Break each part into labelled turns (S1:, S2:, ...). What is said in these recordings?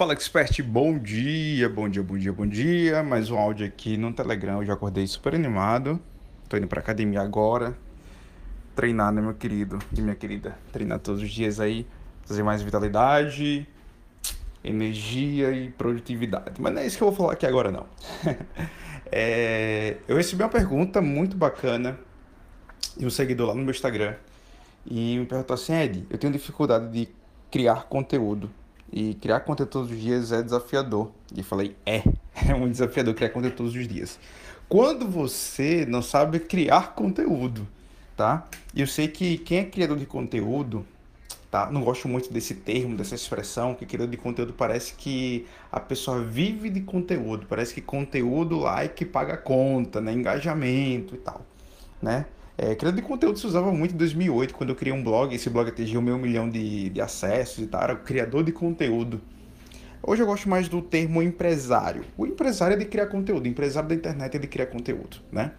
S1: Fala Expert, bom dia, bom dia, bom dia, bom dia. Mais um áudio aqui no Telegram. Eu já acordei super animado. Tô indo pra academia agora. Treinar, né, meu querido e minha querida? Treinar todos os dias aí, trazer mais vitalidade, energia e produtividade. Mas não é isso que eu vou falar aqui agora, não. é... Eu recebi uma pergunta muito bacana de um seguidor lá no meu Instagram e me perguntou assim: Ed, eu tenho dificuldade de criar conteúdo e criar conteúdo todos os dias é desafiador. E falei, é, é um desafiador criar conteúdo todos os dias. Quando você não sabe criar conteúdo, tá? E eu sei que quem é criador de conteúdo, tá? Não gosto muito desse termo, dessa expressão, que criador de conteúdo parece que a pessoa vive de conteúdo, parece que conteúdo, like, paga conta, né? Engajamento e tal, né? É, criador de conteúdo se usava muito em 2008, quando eu criei um blog, esse blog atingiu meio milhão de, de acessos e tal, era criador de conteúdo. Hoje eu gosto mais do termo empresário. O empresário é de criar conteúdo, o empresário da internet é de criar conteúdo, né?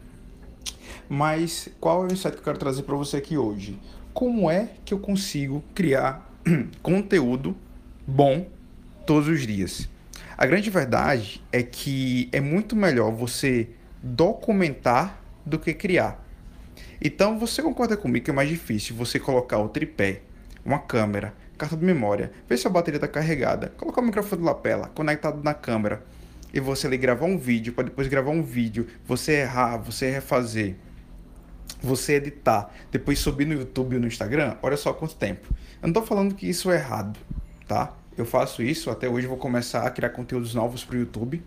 S1: Mas qual é o insight que eu quero trazer para você aqui hoje? Como é que eu consigo criar conteúdo bom todos os dias? A grande verdade é que é muito melhor você documentar do que criar. Então você concorda comigo que é mais difícil você colocar o tripé, uma câmera, carta de memória, ver se a bateria está carregada, colocar o microfone de lapela conectado na câmera e você ali gravar um vídeo, para depois gravar um vídeo, você errar, você refazer, você editar, depois subir no YouTube ou no Instagram, olha só quanto tempo. Eu não estou falando que isso é errado, tá? Eu faço isso, até hoje vou começar a criar conteúdos novos para o YouTube.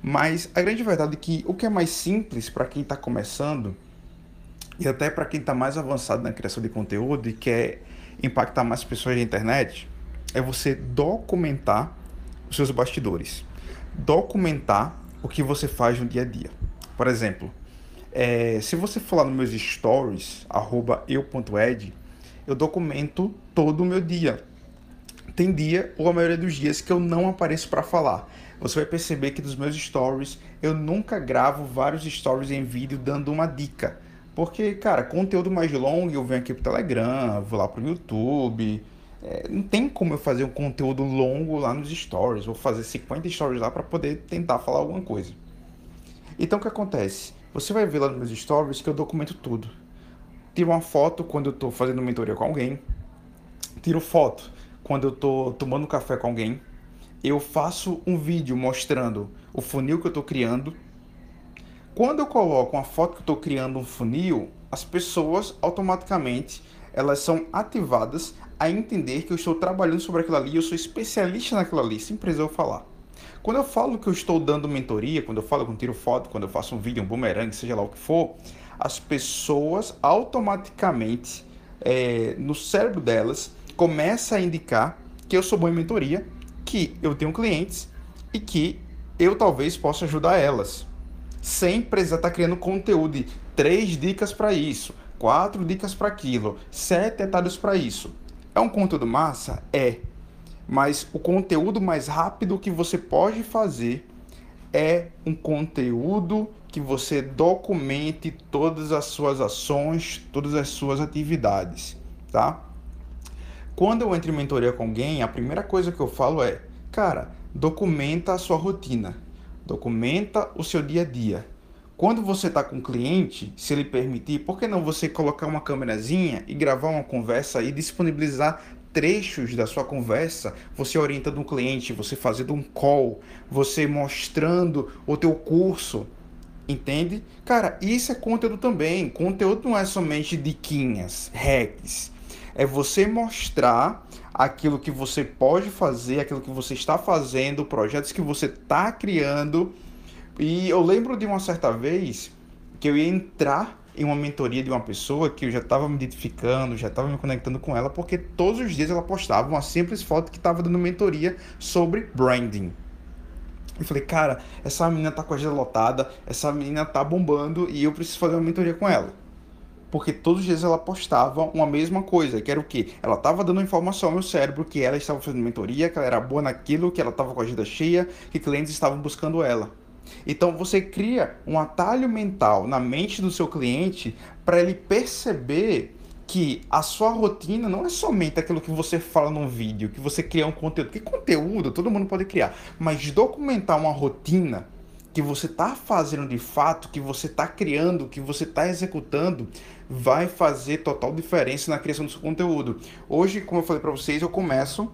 S1: Mas a grande verdade é que o que é mais simples para quem está começando e até para quem está mais avançado na criação de conteúdo e quer impactar mais pessoas na internet, é você documentar os seus bastidores. Documentar o que você faz no dia a dia. Por exemplo, é, se você for lá nos meus stories, eu.ed, eu documento todo o meu dia. Tem dia, ou a maioria dos dias, que eu não apareço para falar. Você vai perceber que dos meus stories, eu nunca gravo vários stories em vídeo dando uma dica porque, cara, conteúdo mais longo, eu venho aqui pro Telegram, vou lá pro YouTube. É, não tem como eu fazer um conteúdo longo lá nos stories. Vou fazer 50 stories lá para poder tentar falar alguma coisa. Então o que acontece? Você vai ver lá nos meus stories que eu documento tudo. Tiro uma foto quando eu estou fazendo mentoria com alguém. Tiro foto quando eu estou tomando café com alguém. Eu faço um vídeo mostrando o funil que eu estou criando quando eu coloco uma foto que eu estou criando um funil, as pessoas automaticamente elas são ativadas a entender que eu estou trabalhando sobre aquilo ali, eu sou especialista naquilo ali, sem precisar eu falar. Quando eu falo que eu estou dando mentoria, quando eu falo que eu tiro foto, quando eu faço um vídeo, um boomerang, seja lá o que for, as pessoas automaticamente, é, no cérebro delas, começa a indicar que eu sou bom em mentoria, que eu tenho clientes e que eu talvez possa ajudar elas sem precisar estar tá criando conteúdo de três dicas para isso, quatro dicas para aquilo, sete detalhes para isso. É um conteúdo massa? É. Mas o conteúdo mais rápido que você pode fazer é um conteúdo que você documente todas as suas ações, todas as suas atividades, tá? Quando eu entro em mentoria com alguém, a primeira coisa que eu falo é, cara, documenta a sua rotina Documenta o seu dia a dia. Quando você está com o cliente, se ele permitir, por que não você colocar uma câmerazinha e gravar uma conversa e disponibilizar trechos da sua conversa, você orientando um cliente, você fazendo um call, você mostrando o teu curso, entende? Cara, isso é conteúdo também. Conteúdo não é somente diquinhas, hacks. É você mostrar aquilo que você pode fazer, aquilo que você está fazendo, projetos que você está criando. E eu lembro de uma certa vez que eu ia entrar em uma mentoria de uma pessoa que eu já estava me identificando, já estava me conectando com ela, porque todos os dias ela postava uma simples foto que estava dando mentoria sobre branding. Eu falei, cara, essa menina tá com a agenda lotada, essa menina tá bombando e eu preciso fazer uma mentoria com ela porque todos os dias ela postava uma mesma coisa, que era o quê? Ela estava dando informação ao meu cérebro que ela estava fazendo mentoria, que ela era boa naquilo, que ela estava com a agenda cheia, que clientes estavam buscando ela. Então você cria um atalho mental na mente do seu cliente para ele perceber que a sua rotina não é somente aquilo que você fala num vídeo, que você cria um conteúdo. Que conteúdo todo mundo pode criar, mas documentar uma rotina que você está fazendo de fato, que você está criando, que você está executando, vai fazer total diferença na criação do seu conteúdo. Hoje, como eu falei para vocês, eu começo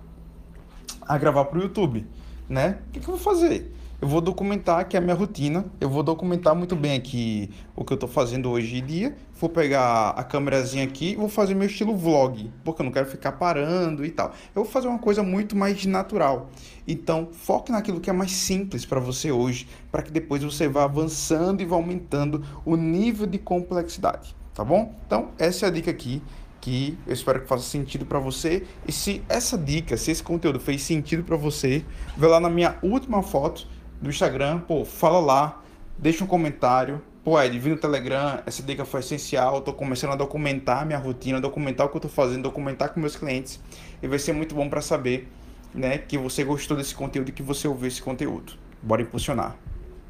S1: a gravar para o YouTube, né? O que, que eu vou fazer? Eu vou documentar aqui a minha rotina, eu vou documentar muito bem aqui o que eu estou fazendo hoje em dia, vou pegar a câmerazinha aqui e vou fazer meu estilo vlog, porque eu não quero ficar parando e tal. Eu vou fazer uma coisa muito mais natural. Então, foque naquilo que é mais simples para você hoje, para que depois você vá avançando e vá aumentando o nível de complexidade, tá bom? Então, essa é a dica aqui que eu espero que faça sentido para você. E se essa dica, se esse conteúdo fez sentido para você, vê lá na minha última foto do Instagram, pô, fala lá, deixa um comentário. Pô, Ed, vi no Telegram, essa dica foi essencial. Tô começando a documentar minha rotina, documentar o que eu tô fazendo, documentar com meus clientes. E vai ser muito bom para saber, né, que você gostou desse conteúdo e que você ouviu esse conteúdo. Bora impulsionar.